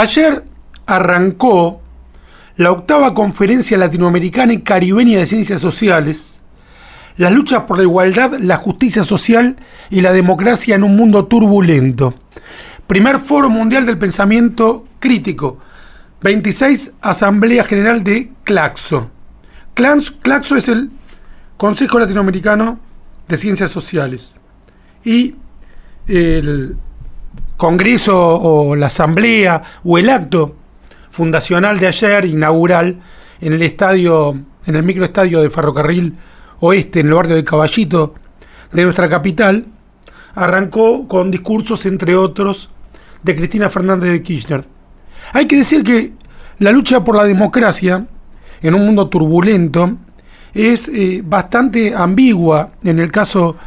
Ayer arrancó la octava conferencia latinoamericana y caribeña de ciencias sociales, las luchas por la igualdad, la justicia social y la democracia en un mundo turbulento. Primer Foro Mundial del Pensamiento Crítico, 26 Asamblea General de CLACSO. CLACSO es el Consejo Latinoamericano de Ciencias Sociales. Y el Congreso o la Asamblea o el acto fundacional de ayer, inaugural, en el estadio, en el microestadio de Ferrocarril Oeste, en el barrio de Caballito de nuestra capital, arrancó con discursos, entre otros, de Cristina Fernández de Kirchner. Hay que decir que la lucha por la democracia, en un mundo turbulento, es eh, bastante ambigua en el caso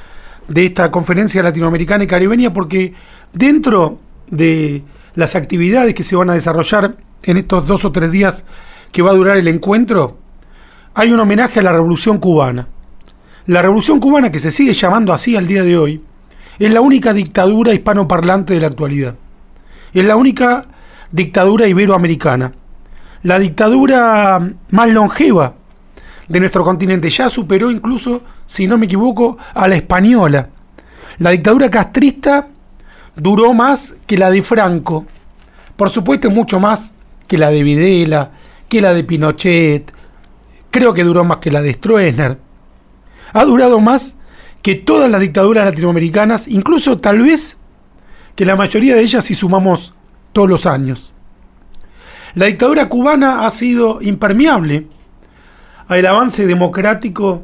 de esta conferencia latinoamericana y caribeña porque dentro de las actividades que se van a desarrollar en estos dos o tres días que va a durar el encuentro, hay un homenaje a la Revolución Cubana. La Revolución Cubana, que se sigue llamando así al día de hoy, es la única dictadura hispanoparlante de la actualidad. Es la única dictadura iberoamericana. La dictadura más longeva de nuestro continente. Ya superó incluso, si no me equivoco, a la española. La dictadura castrista duró más que la de Franco. Por supuesto, mucho más que la de Videla, que la de Pinochet. Creo que duró más que la de Stroessner. Ha durado más que todas las dictaduras latinoamericanas, incluso tal vez que la mayoría de ellas si sumamos todos los años. La dictadura cubana ha sido impermeable al avance democrático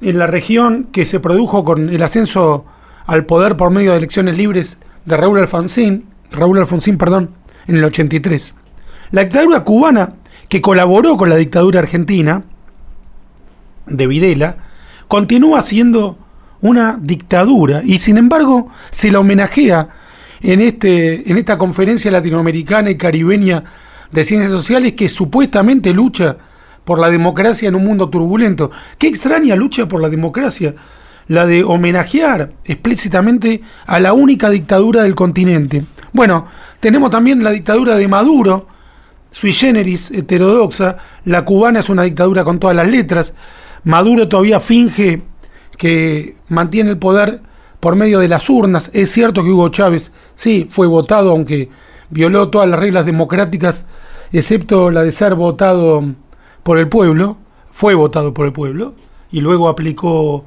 en la región que se produjo con el ascenso al poder por medio de elecciones libres de Raúl Alfonsín, Raúl Alfonsín, perdón, en el 83. La dictadura cubana, que colaboró con la dictadura argentina de Videla, continúa siendo una dictadura y sin embargo se la homenajea en, este, en esta conferencia latinoamericana y caribeña de ciencias sociales que supuestamente lucha por la democracia en un mundo turbulento. Qué extraña lucha por la democracia, la de homenajear explícitamente a la única dictadura del continente. Bueno, tenemos también la dictadura de Maduro, sui generis heterodoxa, la cubana es una dictadura con todas las letras, Maduro todavía finge que mantiene el poder por medio de las urnas. Es cierto que Hugo Chávez sí fue votado, aunque violó todas las reglas democráticas, excepto la de ser votado por el pueblo, fue votado por el pueblo y luego aplicó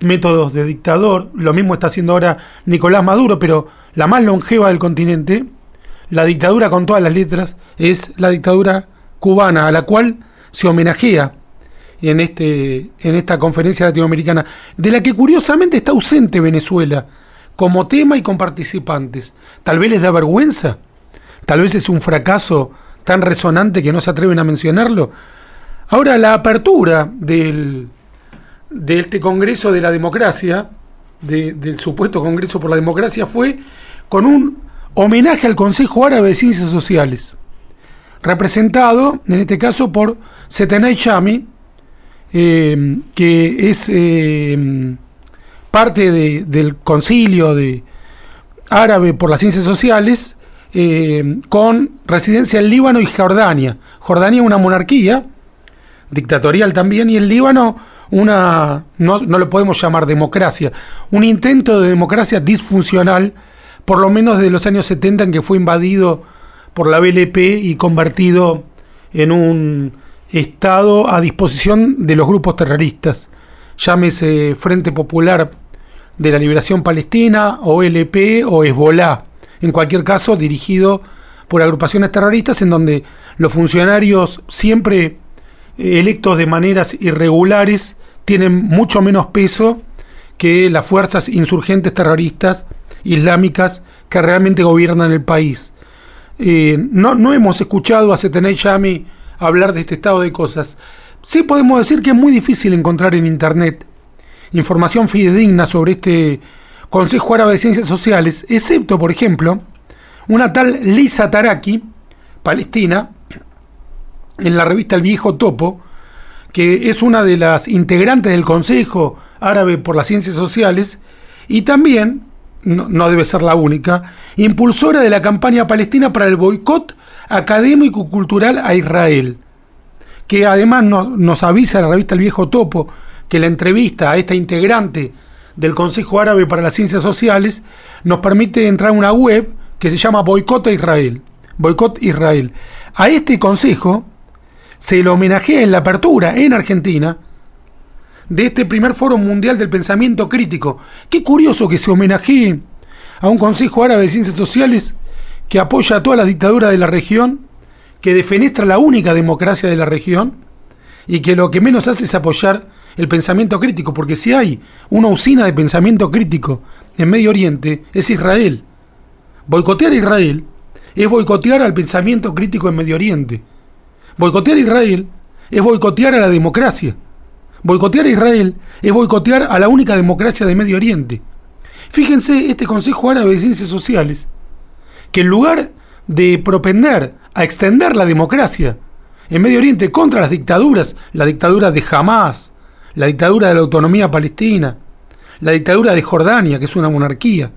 métodos de dictador. Lo mismo está haciendo ahora Nicolás Maduro, pero la más longeva del continente, la dictadura con todas las letras, es la dictadura cubana, a la cual se homenajea en, este, en esta conferencia latinoamericana, de la que curiosamente está ausente Venezuela como tema y con participantes. Tal vez les da vergüenza, tal vez es un fracaso tan resonante que no se atreven a mencionarlo, Ahora, la apertura del, de este Congreso de la Democracia, del supuesto Congreso por la Democracia, fue con un homenaje al Consejo Árabe de Ciencias Sociales, representado en este caso por Setenay Chami, eh, que es eh, parte del concilio de árabe por las ciencias sociales, eh, con residencia en Líbano y Jordania. Jordania es una monarquía dictatorial también, y el Líbano una, no, no lo podemos llamar democracia, un intento de democracia disfuncional, por lo menos de los años 70 en que fue invadido por la BLP y convertido en un Estado a disposición de los grupos terroristas, llámese Frente Popular de la Liberación Palestina, o LP o Hezbollah, en cualquier caso dirigido por agrupaciones terroristas en donde los funcionarios siempre electos de maneras irregulares tienen mucho menos peso que las fuerzas insurgentes terroristas islámicas que realmente gobiernan el país. Eh, no, no hemos escuchado a Setenay Yami hablar de este estado de cosas. Sí podemos decir que es muy difícil encontrar en Internet información fidedigna sobre este Consejo Árabe de Ciencias Sociales, excepto, por ejemplo, una tal Lisa Taraki, palestina, en la revista El Viejo Topo, que es una de las integrantes del Consejo Árabe por las Ciencias Sociales y también, no, debe ser la única, impulsora de la campaña palestina para el boicot académico cultural a Israel, que además nos avisa la revista El Viejo Topo que la entrevista a esta integrante del Consejo Árabe para las Ciencias Sociales nos permite entrar a una web que se llama Boicot a Israel. Boicot Israel. A este consejo se le homenajea en la apertura en Argentina de este primer foro mundial del pensamiento crítico. Qué curioso que se homenajee a un Consejo Árabe de Ciencias Sociales que apoya a toda la dictadura de la región, que defenestra la única democracia de la región y que lo que menos hace es apoyar el pensamiento crítico, porque si hay una usina de pensamiento crítico en Medio Oriente, es Israel. Boicotear a Israel es boicotear al pensamiento crítico en Medio Oriente. Boicotear a Israel es boicotear a la democracia. Boicotear a Israel es boicotear a la única democracia de Medio Oriente. Fíjense este Consejo Árabe de Ciencias Sociales, que en lugar de propender a extender la democracia en Medio Oriente contra las dictaduras, la dictadura de Hamas, la dictadura de la autonomía palestina, la dictadura de Jordania, que es una monarquía,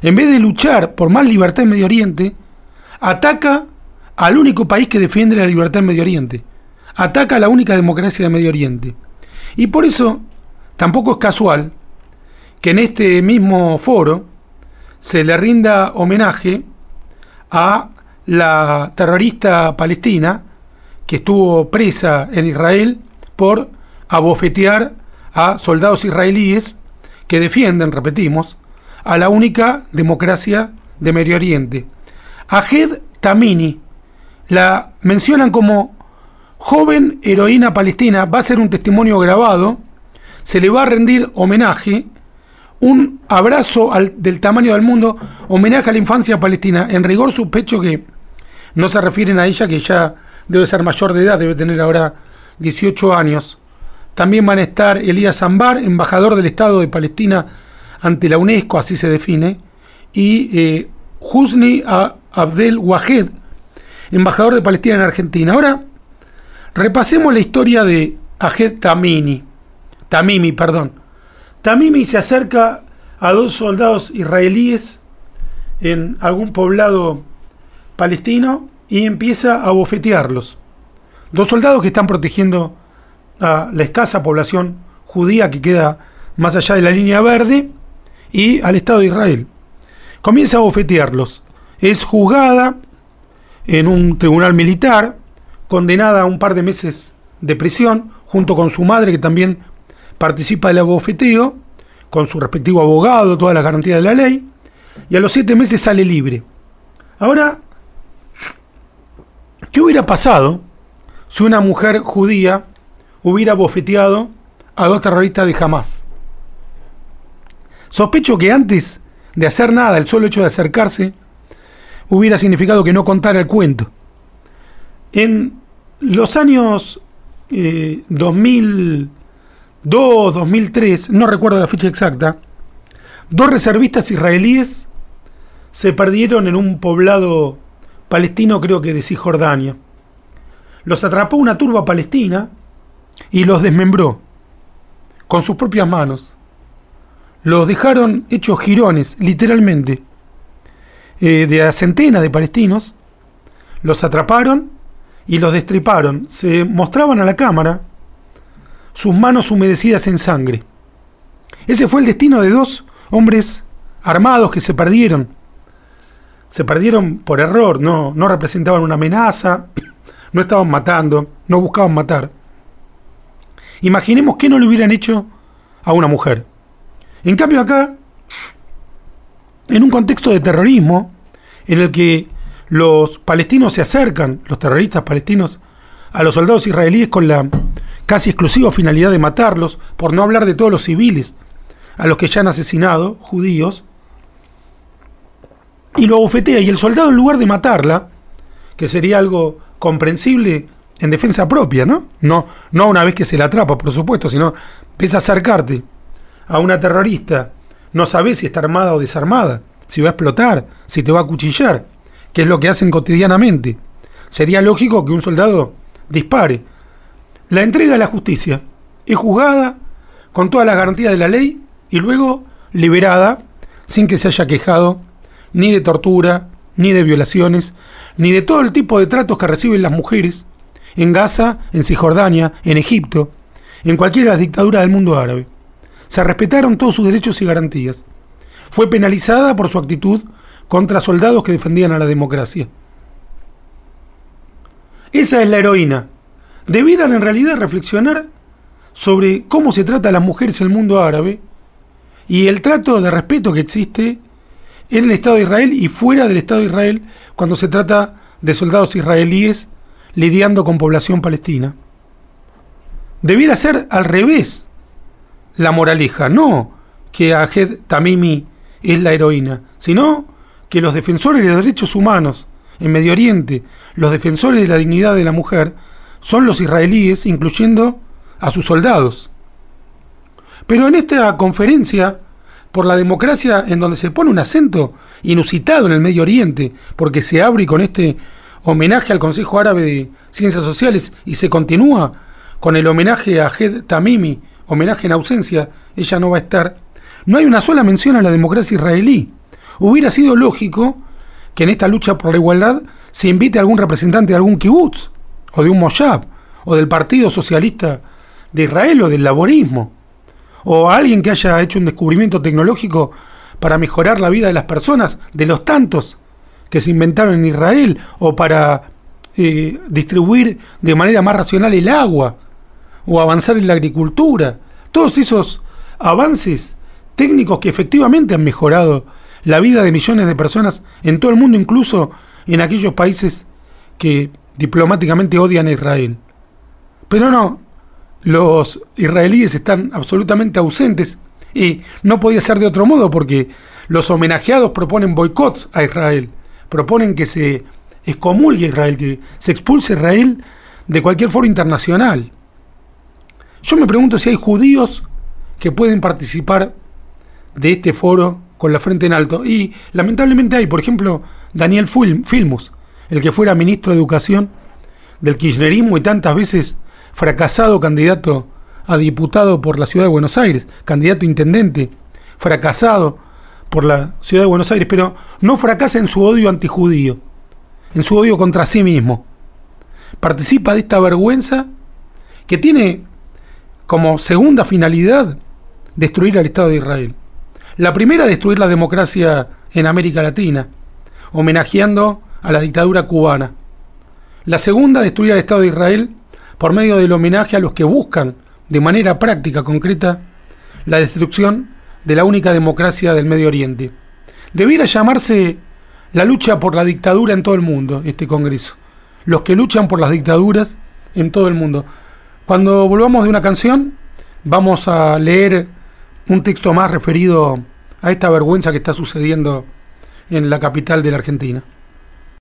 en vez de luchar por más libertad en Medio Oriente, ataca al único país que defiende la libertad en Medio Oriente, ataca a la única democracia de Medio Oriente. Y por eso tampoco es casual que en este mismo foro se le rinda homenaje a la terrorista palestina que estuvo presa en Israel por abofetear a soldados israelíes que defienden, repetimos, a la única democracia de Medio Oriente. Ahed Tamini la mencionan como joven heroína palestina, va a ser un testimonio grabado, se le va a rendir homenaje, un abrazo del tamaño del mundo, homenaje a la infancia palestina. En rigor sospecho que no se refieren a ella, que ya debe ser mayor de edad, debe tener ahora 18 años. También van a estar Elías Zambar, embajador del Estado de Palestina ante la UNESCO, así se define, y eh, Husni Abdel Wahed, embajador de Palestina en Argentina. Ahora, repasemos la historia de Ahed Tamimi. Tamimi, perdón. Tamimi se acerca a dos soldados israelíes en algún poblado palestino y empieza a bofetearlos. Dos soldados que están protegiendo a la escasa población judía que queda más allá de la línea verde y al Estado de Israel. Comienza a bofetearlos. Es juzgada en un tribunal militar, condenada a un par de meses de prisión, junto con su madre que también participa del abofeteo, con su respectivo abogado, todas las garantías de la ley, y a los siete meses sale libre. Ahora, ¿qué hubiera pasado si una mujer judía hubiera bofeteado a dos terroristas de Hamas. Sospecho que antes de hacer nada, el solo hecho de acercarse, hubiera significado que no contara el cuento. En los años 2002, eh, 2003, no recuerdo la fecha exacta, dos reservistas israelíes se perdieron en un poblado palestino, creo que de Cisjordania. Los atrapó una turba palestina y los desmembró con sus propias manos. Los dejaron hechos jirones, literalmente, eh, de centenas de palestinos, los atraparon y los destriparon. Se mostraban a la cámara sus manos humedecidas en sangre. Ese fue el destino de dos hombres armados que se perdieron. Se perdieron por error, no, no representaban una amenaza, no estaban matando, no buscaban matar. Imaginemos que no le hubieran hecho a una mujer. En cambio acá, en un contexto de terrorismo, en el que los palestinos se acercan, los terroristas palestinos, a los soldados israelíes con la casi exclusiva finalidad de matarlos, por no hablar de todos los civiles a los que ya han asesinado, judíos, y lo abofetea, y el soldado en lugar de matarla, que sería algo comprensible en defensa propia, ¿no? No, no una vez que se la atrapa, por supuesto, sino empieza a acercarte a una terrorista, no sabes si está armada o desarmada, si va a explotar, si te va a cuchillar, que es lo que hacen cotidianamente. Sería lógico que un soldado dispare. La entrega a la justicia es juzgada con todas las garantías de la ley y luego liberada sin que se haya quejado ni de tortura, ni de violaciones. ni de todo el tipo de tratos que reciben las mujeres en Gaza, en Cisjordania, en Egipto, en cualquiera de las dictaduras del mundo árabe. Se respetaron todos sus derechos y garantías. Fue penalizada por su actitud contra soldados que defendían a la democracia. Esa es la heroína. Debieran en realidad reflexionar sobre cómo se trata a las mujeres en el mundo árabe y el trato de respeto que existe en el Estado de Israel y fuera del Estado de Israel cuando se trata de soldados israelíes lidiando con población palestina. Debiera ser al revés la moraleja, no que Ajed Tamimi es la heroína, sino que los defensores de los derechos humanos en Medio Oriente, los defensores de la dignidad de la mujer, son los israelíes, incluyendo a sus soldados. Pero en esta conferencia por la democracia en donde se pone un acento inusitado en el Medio Oriente, porque se abre con este homenaje al Consejo Árabe de Ciencias Sociales y se continúa con el homenaje a Jed Tamimi, homenaje en ausencia, ella no va a estar, no hay una sola mención a la democracia israelí. Hubiera sido lógico que en esta lucha por la igualdad se invite a algún representante de algún kibutz, o de un moshab, o del Partido Socialista de Israel, o del laborismo o alguien que haya hecho un descubrimiento tecnológico para mejorar la vida de las personas, de los tantos que se inventaron en Israel, o para eh, distribuir de manera más racional el agua, o avanzar en la agricultura. Todos esos avances técnicos que efectivamente han mejorado la vida de millones de personas en todo el mundo, incluso en aquellos países que diplomáticamente odian a Israel. Pero no, los israelíes están absolutamente ausentes y no podía ser de otro modo porque los homenajeados proponen boicots a Israel, proponen que se excomulgue a Israel, que se expulse Israel de cualquier foro internacional. Yo me pregunto si hay judíos que pueden participar de este foro con la frente en alto. Y lamentablemente hay, por ejemplo, Daniel Filmus, el que fuera ministro de Educación del kirchnerismo y tantas veces fracasado candidato a diputado por la ciudad de Buenos Aires, candidato a intendente, fracasado por la ciudad de Buenos Aires, pero no fracasa en su odio antijudío, en su odio contra sí mismo. Participa de esta vergüenza que tiene como segunda finalidad destruir al Estado de Israel. La primera, destruir la democracia en América Latina, homenajeando a la dictadura cubana. La segunda, destruir al Estado de Israel por medio del homenaje a los que buscan de manera práctica, concreta, la destrucción de la única democracia del Medio Oriente. Debiera llamarse la lucha por la dictadura en todo el mundo, este Congreso. Los que luchan por las dictaduras en todo el mundo. Cuando volvamos de una canción, vamos a leer un texto más referido a esta vergüenza que está sucediendo en la capital de la Argentina.